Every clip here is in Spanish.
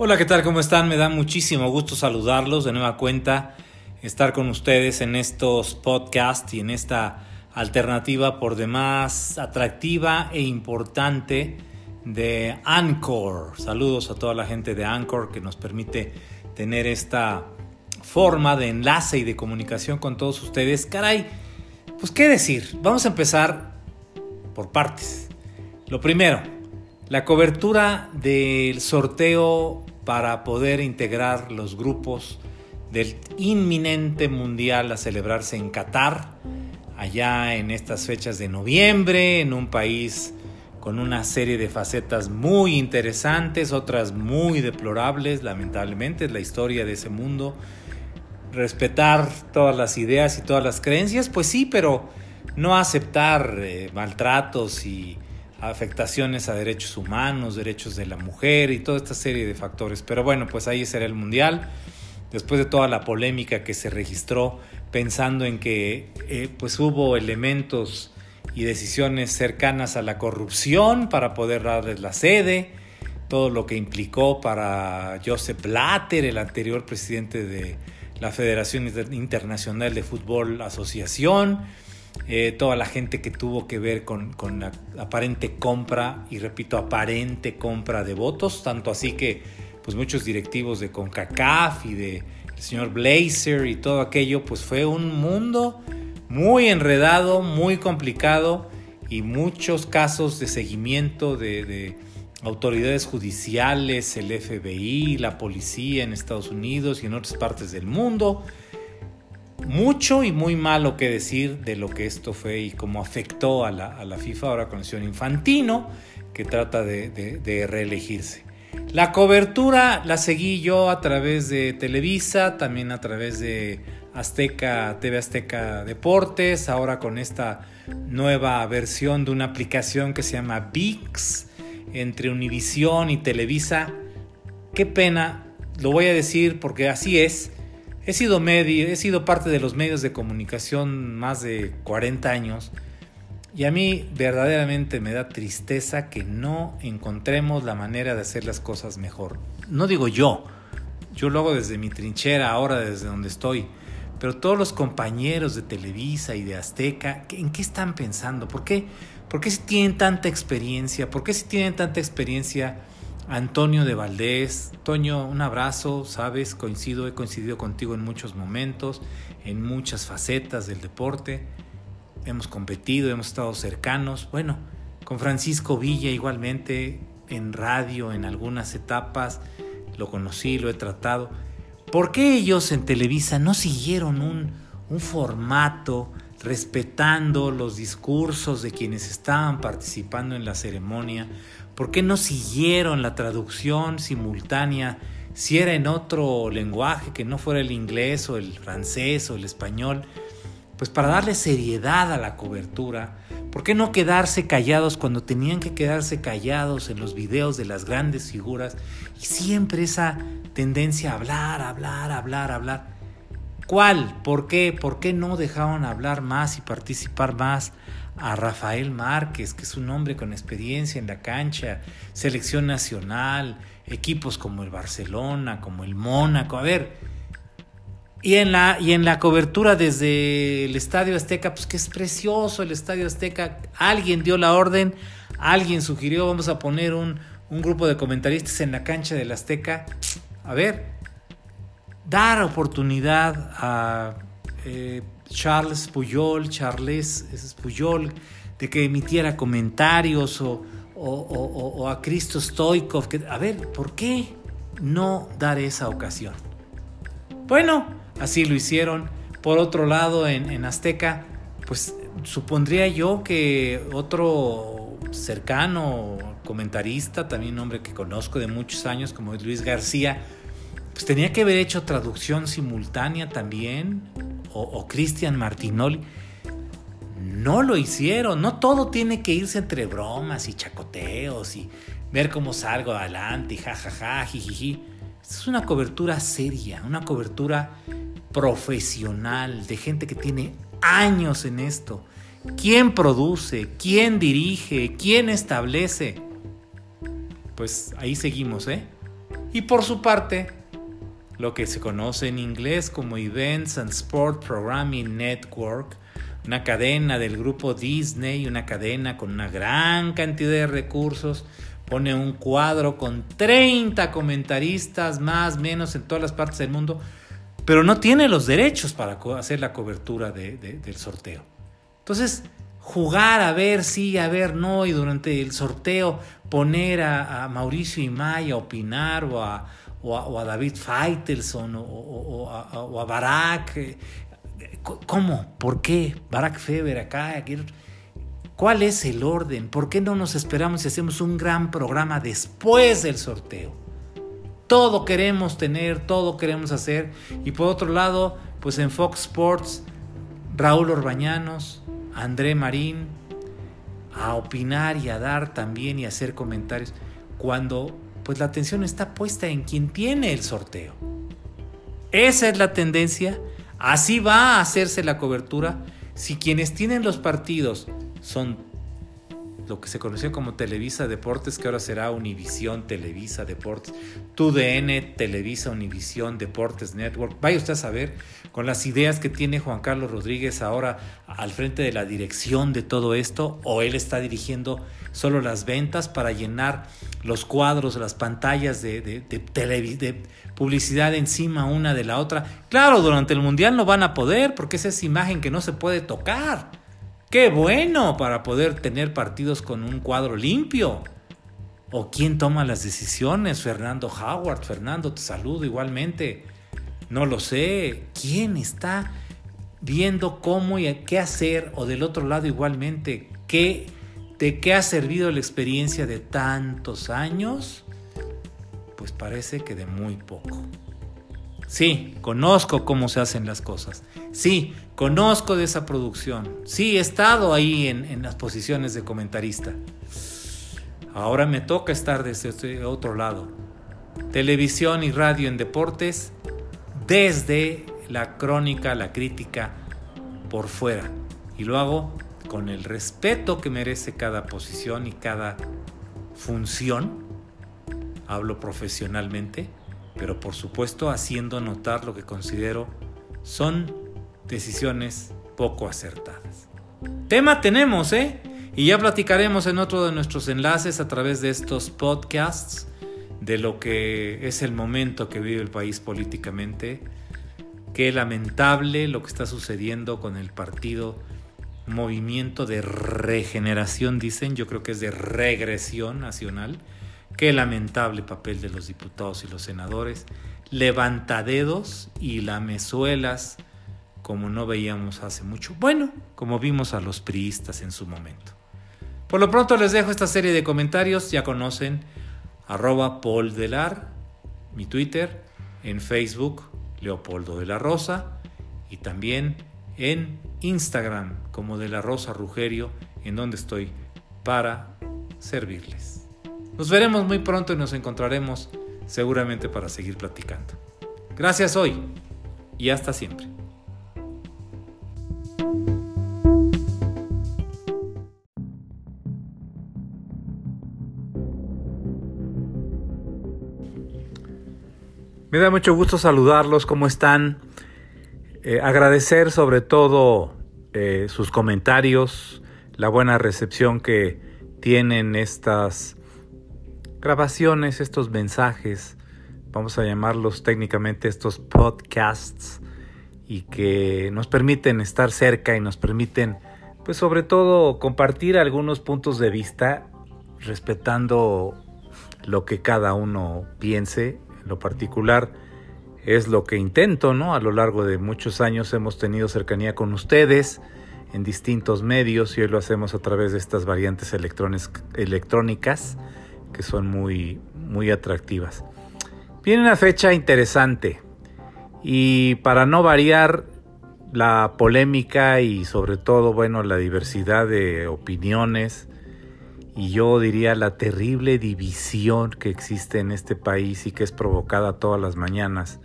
Hola, ¿qué tal? ¿Cómo están? Me da muchísimo gusto saludarlos de nueva cuenta, estar con ustedes en estos podcasts y en esta alternativa por demás atractiva e importante de Anchor. Saludos a toda la gente de Anchor que nos permite tener esta forma de enlace y de comunicación con todos ustedes. Caray, pues qué decir. Vamos a empezar por partes. Lo primero, la cobertura del sorteo para poder integrar los grupos del inminente mundial a celebrarse en Qatar, allá en estas fechas de noviembre, en un país con una serie de facetas muy interesantes, otras muy deplorables, lamentablemente, es la historia de ese mundo. Respetar todas las ideas y todas las creencias, pues sí, pero no aceptar eh, maltratos y afectaciones a derechos humanos, derechos de la mujer y toda esta serie de factores. Pero bueno, pues ahí será el Mundial. Después de toda la polémica que se registró pensando en que eh, pues hubo elementos y decisiones cercanas a la corrupción para poder darles la sede, todo lo que implicó para Joseph Blatter, el anterior presidente de la Federación Internacional de Fútbol Asociación, eh, toda la gente que tuvo que ver con, la aparente compra, y repito, aparente compra de votos, tanto así que pues muchos directivos de CONCACAF y de el señor Blazer y todo aquello, pues fue un mundo muy enredado, muy complicado y muchos casos de seguimiento de, de autoridades judiciales, el FBI, la policía en Estados Unidos y en otras partes del mundo mucho y muy malo que decir de lo que esto fue y cómo afectó a la, FIFA, ahora con el señor Infantino, que trata de, reelegirse. La cobertura la seguí yo a través de Televisa, también a través de Azteca, TV Azteca Deportes, ahora con esta nueva versión de una aplicación que se llama VIX entre Univisión y Televisa. Qué pena, lo voy a decir porque así es. He sido, medio, he sido parte de los medios de comunicación más de 40 años y a mí verdaderamente me da tristeza que no encontremos la manera de hacer las cosas mejor. No digo yo, yo lo hago desde mi trinchera, ahora desde donde estoy, pero todos los compañeros de Televisa y de Azteca, ¿en qué están pensando? ¿Por qué, ¿Por qué si tienen tanta experiencia? ¿Por qué si tienen tanta experiencia Antonio de Valdés. Toño, un abrazo, sabes, coincido, he coincidido contigo en muchos momentos, en muchas facetas del deporte. Hemos competido, hemos estado cercanos. Bueno, con Francisco Villa igualmente, en radio, en algunas etapas, lo conocí, lo he tratado. ¿Por qué ellos en Televisa no siguieron un, un formato respetando los discursos de quienes estaban participando en la ceremonia? ¿Por qué no siguieron la traducción simultánea si era en otro lenguaje que no fuera el inglés o el francés o el español? Pues para darle seriedad a la cobertura. ¿Por qué no quedarse callados cuando tenían que quedarse callados en los videos de las grandes figuras? Y siempre esa tendencia a hablar, hablar, hablar, hablar. ¿Cuál? ¿Por qué? ¿Por qué no dejaron hablar más y participar más a Rafael Márquez, que es un hombre con experiencia en la cancha, selección nacional, equipos como el Barcelona, como el Mónaco, a ver. Y en la, y en la cobertura desde el Estadio Azteca, pues que es precioso el Estadio Azteca, alguien dio la orden, alguien sugirió, vamos a poner un, un grupo de comentaristas en la cancha del Azteca. A ver, dar oportunidad a... Eh, Charles Puyol, Charles Puyol, de que emitiera comentarios o, a Cristo Stoikov. A ver, ¿por qué no dar esa ocasión? Bueno, así lo hicieron. Por otro lado, en, en Azteca, pues supondría yo que otro cercano comentarista, también un hombre que conozco de muchos años, como Luis García, pues tenía que haber hecho traducción simultánea también o, Cristian Martinoli, no lo hicieron. No todo tiene que irse entre bromas y chacoteos y ver cómo salgo adelante y jajaja, jijiji. es una cobertura seria, una cobertura profesional de gente que tiene años en esto. ¿Quién produce? ¿Quién dirige? ¿Quién establece? Pues ahí seguimos, ¿eh? Y por su parte, lo que se conoce en inglés como Events and Sport Programming Network, una cadena del grupo Disney, una cadena con una gran cantidad de recursos, pone un cuadro con 30 comentaristas más menos en todas las partes del mundo, pero no tiene los derechos para hacer la cobertura del sorteo. Entonces, jugar a ver sí, a ver no, y durante el sorteo poner a, Mauricio Imay a opinar o a, o a, David Feitelson o, a, o, Barack. Eh, ¿Cómo? ¿Por qué? Barack Feber acá. ¿Cuál es el orden? ¿Por qué no nos esperamos y hacemos un gran programa después del sorteo? Todo queremos tener, todo queremos hacer. Y por otro lado, pues en Fox Sports, Raúl Orbañanos, André Marín a opinar y a dar también y hacer comentarios cuando pues la atención está puesta en quien tiene el sorteo. Esa es la tendencia, así va a hacerse la cobertura si quienes tienen los partidos son lo que se conoció como Televisa Deportes, que ahora será Univisión Televisa Deportes, TUDN Televisa Univisión Deportes Network. Vaya usted a saber, con las ideas que tiene Juan Carlos Rodríguez ahora al frente de la dirección de todo esto, o él está dirigiendo solo las ventas para llenar los cuadros, las pantallas de, de, publicidad encima una de la otra. Claro, durante el Mundial no van a poder, porque esa es imagen que no se puede tocar. Qué bueno para poder tener partidos con un cuadro limpio. ¿O quién toma las decisiones? Fernando Howard. Fernando, te saludo igualmente. No lo sé. ¿Quién está viendo cómo y qué hacer? O del otro lado igualmente, ¿qué, ¿de qué ha servido la experiencia de tantos años? Pues parece que de muy poco. Sí, conozco cómo se hacen las cosas. Sí, conozco de esa producción. Sí, he estado ahí en, las posiciones de comentarista. Ahora me toca estar desde este otro lado. Televisión y radio en deportes desde la crónica, la crítica por fuera. Y lo hago con el respeto que merece cada posición y cada función. Hablo profesionalmente pero por supuesto haciendo notar lo que considero son decisiones poco acertadas. Tema tenemos, ¿eh? Y ya platicaremos en otro de nuestros enlaces a través de estos podcasts de lo que es el momento que vive el país políticamente. Qué lamentable lo que está sucediendo con el partido Movimiento de Regeneración, dicen, yo creo que es de regresión nacional Qué lamentable papel de los diputados y los senadores, levantadedos y lamezuelas como no veíamos hace mucho. Bueno, como vimos a los priistas en su momento. Por lo pronto les dejo esta serie de comentarios, ya conocen arroba Paul Delar, mi Twitter, en Facebook Leopoldo de la Rosa y también en Instagram como de la Rosa Rugerio, en donde estoy para servirles. Nos veremos muy pronto y nos encontraremos seguramente para seguir platicando. Gracias hoy y hasta siempre. Me da mucho gusto saludarlos, ¿cómo están? Eh, agradecer sobre todo eh, sus comentarios, la buena recepción que tienen estas grabaciones, estos mensajes, vamos a llamarlos técnicamente estos podcasts, y que nos permiten estar cerca y nos permiten, pues sobre todo, compartir algunos puntos de vista, respetando lo que cada uno piense, en lo particular es lo que intento, ¿no? A lo largo de muchos años hemos tenido cercanía con ustedes en distintos medios y hoy lo hacemos a través de estas variantes electrónicas que son muy, muy atractivas. Viene una fecha interesante y para no variar la polémica y sobre todo, bueno, la diversidad de opiniones y yo diría la terrible división que existe en este país y que es provocada todas las mañanas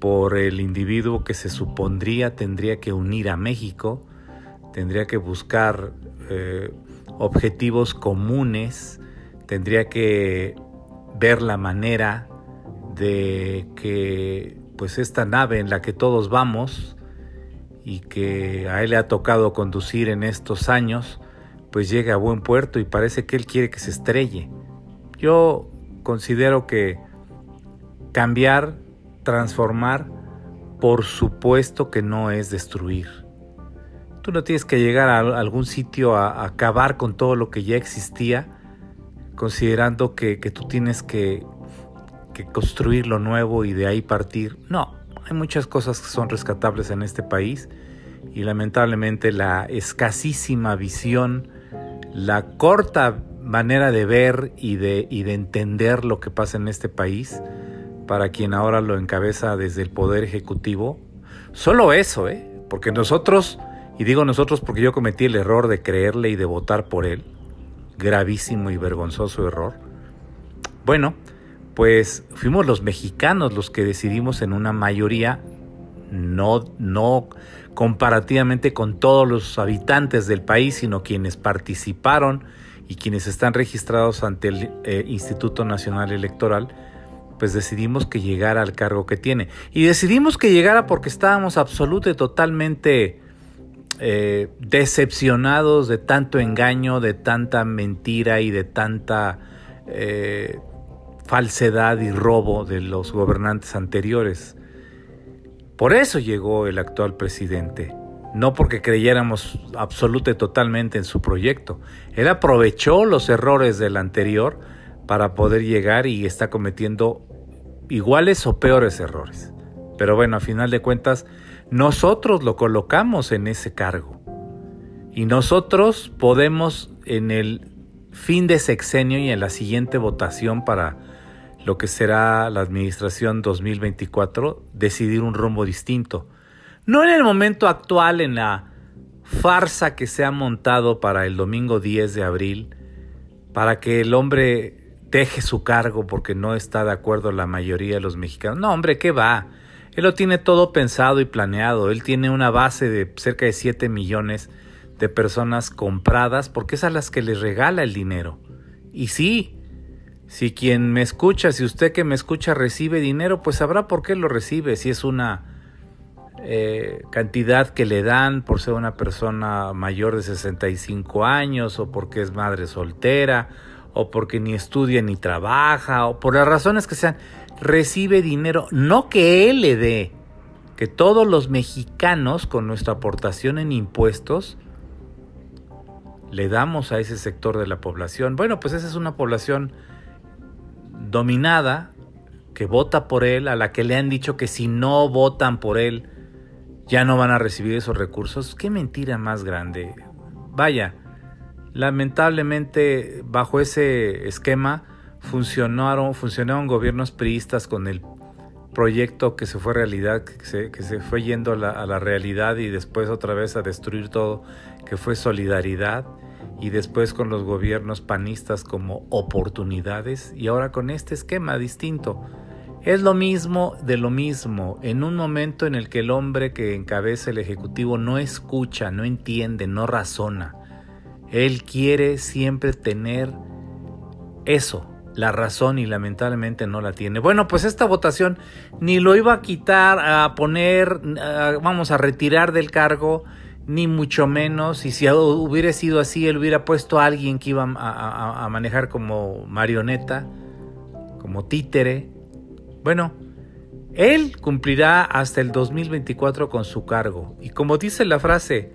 por el individuo que se supondría tendría que unir a México, tendría que buscar eh, objetivos comunes tendría que ver la manera de que pues esta nave en la que todos vamos y que a él le ha tocado conducir en estos años, pues llegue a buen puerto y parece que él quiere que se estrelle. Yo considero que cambiar, transformar, por supuesto que no es destruir. Tú no tienes que llegar a algún sitio a, acabar con todo lo que ya existía, considerando que, tú tienes que, que construir lo nuevo y de ahí partir. No, hay muchas cosas que son rescatables en este país y lamentablemente la escasísima visión, la corta manera de ver y de, y de entender lo que pasa en este país, para quien ahora lo encabeza desde el Poder Ejecutivo. Solo eso, ¿eh? Porque nosotros, y digo nosotros porque yo cometí el error de creerle y de votar por él, gravísimo y vergonzoso error. Bueno, pues fuimos los mexicanos los que decidimos en una mayoría, no, no comparativamente con todos los habitantes del país, sino quienes participaron y quienes están registrados ante el eh, Instituto Nacional Electoral, pues decidimos que llegara al cargo que tiene. Y decidimos que llegara porque estábamos absolutamente y totalmente eh, decepcionados de tanto engaño, de tanta mentira y de tanta eh, falsedad y robo de los gobernantes anteriores. Por eso llegó el actual presidente, no porque creyéramos absolutamente y totalmente en su proyecto. Él aprovechó los errores del anterior para poder llegar y está cometiendo iguales o peores errores. Pero bueno, a final de cuentas, nosotros lo colocamos en ese cargo. Y nosotros podemos en el fin de sexenio y en la siguiente votación para lo que será la administración 2024, decidir un rumbo distinto. No en el momento actual, en la farsa que se ha montado para el domingo 10 de abril, para que el hombre deje su cargo porque no está de acuerdo la mayoría de los mexicanos. No, hombre, ¿qué va? Él lo tiene todo pensado y planeado. Él tiene una base de cerca de 7 millones de personas compradas porque es a las que les regala el dinero. Y sí, si quien me escucha, si usted que me escucha recibe dinero, pues sabrá por qué lo recibe. Si es una eh, cantidad que le dan por ser una persona mayor de 65 años o porque es madre soltera o porque ni estudia ni trabaja, o por las razones que sean, recibe dinero, no que él le dé, que todos los mexicanos con nuestra aportación en impuestos le damos a ese sector de la población. Bueno, pues esa es una población dominada que vota por él, a la que le han dicho que si no votan por él ya no van a recibir esos recursos. Qué mentira más grande. Vaya, Lamentablemente, bajo ese esquema, funcionaron, funcionaron gobiernos priistas con el proyecto que se fue realidad, que se, que se fue yendo a la, a la, realidad y después otra vez a destruir todo, que fue solidaridad, y después con los gobiernos panistas como oportunidades, y ahora con este esquema distinto. Es lo mismo de lo mismo, en un momento en el que el hombre que encabeza el Ejecutivo no escucha, no entiende, no razona, él quiere siempre tener eso, la razón y lamentablemente no la tiene. Bueno, pues esta votación ni lo iba a quitar, a poner, vamos a retirar del cargo, ni mucho menos. Y si hubiera sido así, él hubiera puesto a alguien que iba a, a manejar como marioneta, como títere. Bueno, él cumplirá hasta el 2024 con su cargo. Y como dice la frase,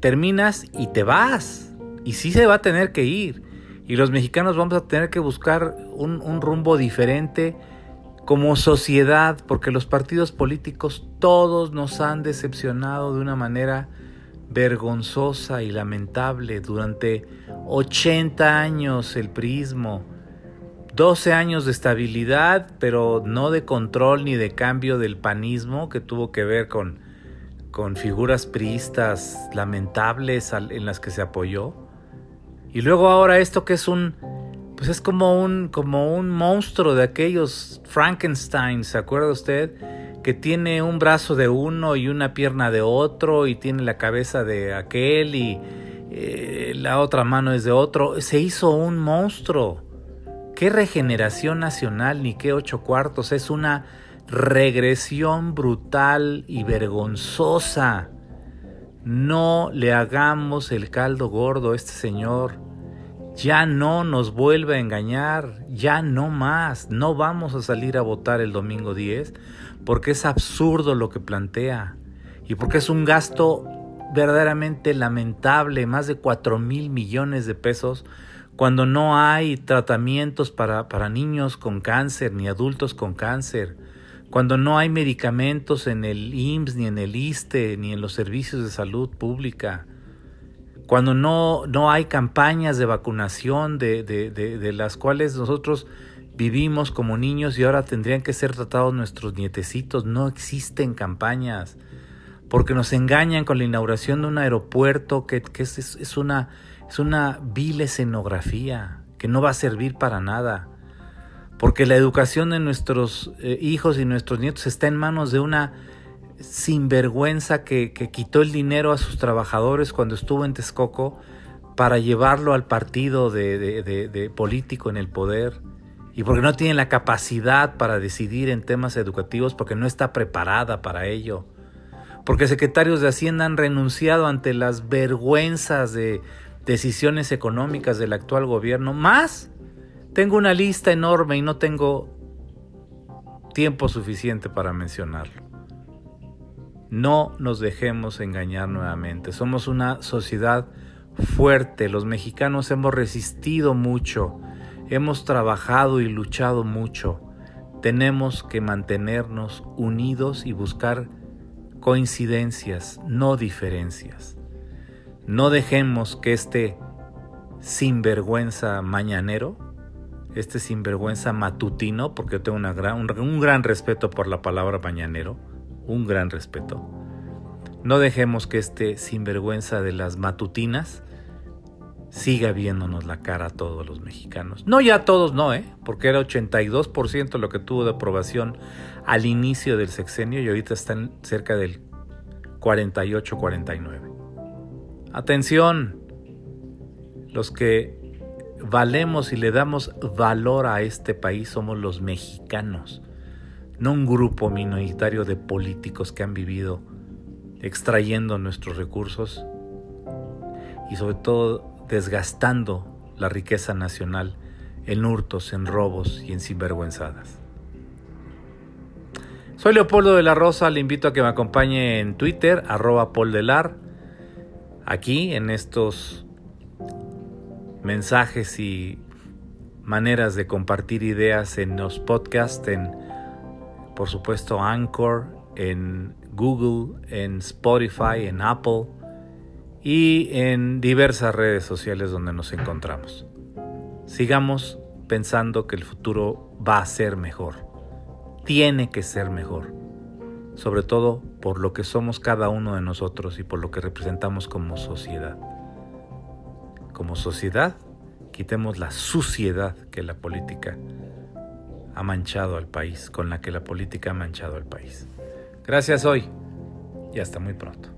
terminas y te vas. Y sí se va a tener que ir. Y los mexicanos vamos a tener que buscar un, rumbo diferente como sociedad, porque los partidos políticos todos nos han decepcionado de una manera vergonzosa y lamentable durante 80 años el prismo, 12 años de estabilidad, pero no de control ni de cambio del panismo que tuvo que ver con con figuras priistas lamentables en las que se apoyó. Y luego ahora esto que es un pues es como un como un monstruo de aquellos Frankenstein, ¿se acuerda usted? Que tiene un brazo de uno y una pierna de otro y tiene la cabeza de aquel y eh, la otra mano es de otro. Se hizo un monstruo ¿Qué regeneración nacional ni qué ocho cuartos? Es una regresión brutal y vergonzosa. No le hagamos el caldo gordo a este señor. Ya no nos vuelve a engañar, ya no más. No vamos a salir a votar el domingo 10 porque es absurdo lo que plantea y porque es un gasto verdaderamente lamentable, más de 4 mil millones de pesos, cuando no hay tratamientos para, para niños con cáncer ni adultos con cáncer, cuando no hay medicamentos en el IMSS, ni en el ISTE, ni en los servicios de salud pública, cuando no, no hay campañas de vacunación de, de, de, de las cuales nosotros vivimos como niños y ahora tendrían que ser tratados nuestros nietecitos, no existen campañas porque nos engañan con la inauguración de un aeropuerto que, es, es, una, es una vil escenografía que no va a servir para nada, porque la educación de nuestros eh, hijos y nuestros nietos está en manos de una sinvergüenza que, quitó el dinero a sus trabajadores cuando estuvo en Texcoco para llevarlo al partido de, de, político en el poder y porque no tiene la capacidad para decidir en temas educativos porque no está preparada para ello porque secretarios de Hacienda han renunciado ante las vergüenzas de decisiones económicas del actual gobierno. Más, tengo una lista enorme y no tengo tiempo suficiente para mencionarlo. No nos dejemos engañar nuevamente. Somos una sociedad fuerte. Los mexicanos hemos resistido mucho. Hemos trabajado y luchado mucho. Tenemos que mantenernos unidos y buscar coincidencias, no diferencias. No dejemos que este sinvergüenza mañanero, este sinvergüenza matutino, porque yo tengo gran, un, un gran respeto por la palabra mañanero, un gran respeto. No dejemos que este sinvergüenza de las matutinas siga viéndonos la cara a todos los mexicanos. No ya todos, no, ¿eh? Porque era 82% lo que tuvo de aprobación al inicio del sexenio y ahorita están cerca del 48-49. Atención, los que valemos y le damos valor a este país somos los mexicanos, no un grupo minoritario de políticos que han vivido extrayendo nuestros recursos y sobre todo desgastando la riqueza nacional en hurtos, en robos y en sinvergüenzadas. Soy Leopoldo de la Rosa, le invito a que me acompañe en Twitter, arroba poldelar, aquí en estos mensajes y maneras de compartir ideas en los podcasts, en por supuesto Anchor, en Google, en Spotify, en Apple y en diversas redes sociales donde nos encontramos. Sigamos pensando que el futuro va a ser mejor. Tiene que ser mejor. Sobre todo por lo que somos cada uno de nosotros y por lo que representamos como sociedad. Como sociedad, quitemos la suciedad que la política ha manchado al país, con la que la política ha manchado al país. Gracias hoy y hasta muy pronto.